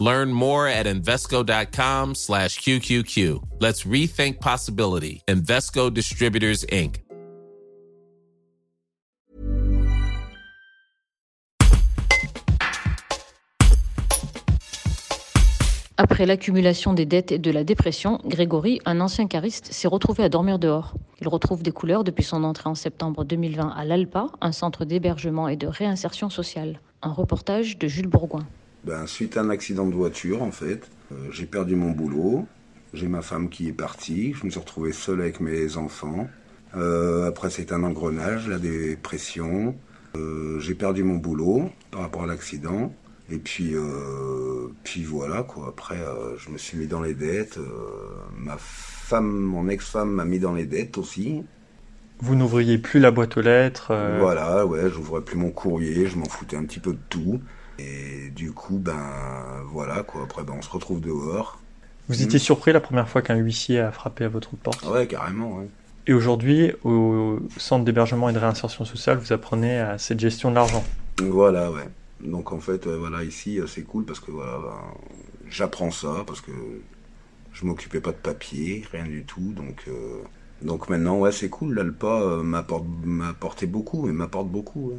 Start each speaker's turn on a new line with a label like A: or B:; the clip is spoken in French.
A: Learn more at Invesco.com slash QQQ. Let's rethink possibility. Invesco Distributors, Inc.
B: Après l'accumulation des dettes et de la dépression, Grégory, un ancien cariste, s'est retrouvé à dormir dehors. Il retrouve des couleurs depuis son entrée en septembre 2020 à l'ALPA, un centre d'hébergement et de réinsertion sociale. Un reportage de Jules Bourgoin.
C: Ben, suite à un accident de voiture, en fait, euh, j'ai perdu mon boulot. J'ai ma femme qui est partie. Je me suis retrouvé seul avec mes enfants. Euh, après, c'est un engrenage, la dépression. Euh, j'ai perdu mon boulot par rapport à l'accident. Et puis, euh, puis voilà, quoi. Après, euh, je me suis mis dans les dettes. Ma femme, mon ex-femme m'a mis dans les dettes aussi.
D: Vous n'ouvriez plus la boîte aux lettres
C: Voilà, ouais, j'ouvrais plus mon courrier, je m'en foutais un petit peu de tout. Et du coup, ben voilà, quoi. Après, ben, on se retrouve dehors.
D: Vous étiez surpris la première fois qu'un huissier a frappé à votre porte?
C: Ouais, carrément, ouais.
D: Et aujourd'hui, au centre d'hébergement et de réinsertion sociale, vous apprenez à cette gestion de l'argent?
C: Voilà, ouais. Donc en fait, euh, voilà, ici, euh, c'est cool parce que voilà, ben, j'apprends ça parce que je m'occupais pas de papier, rien du tout. Donc, euh, donc maintenant, ouais, c'est cool. L'Alpa euh, m'apporte, m'a apporté beaucoup et m'apporte beaucoup. ouais.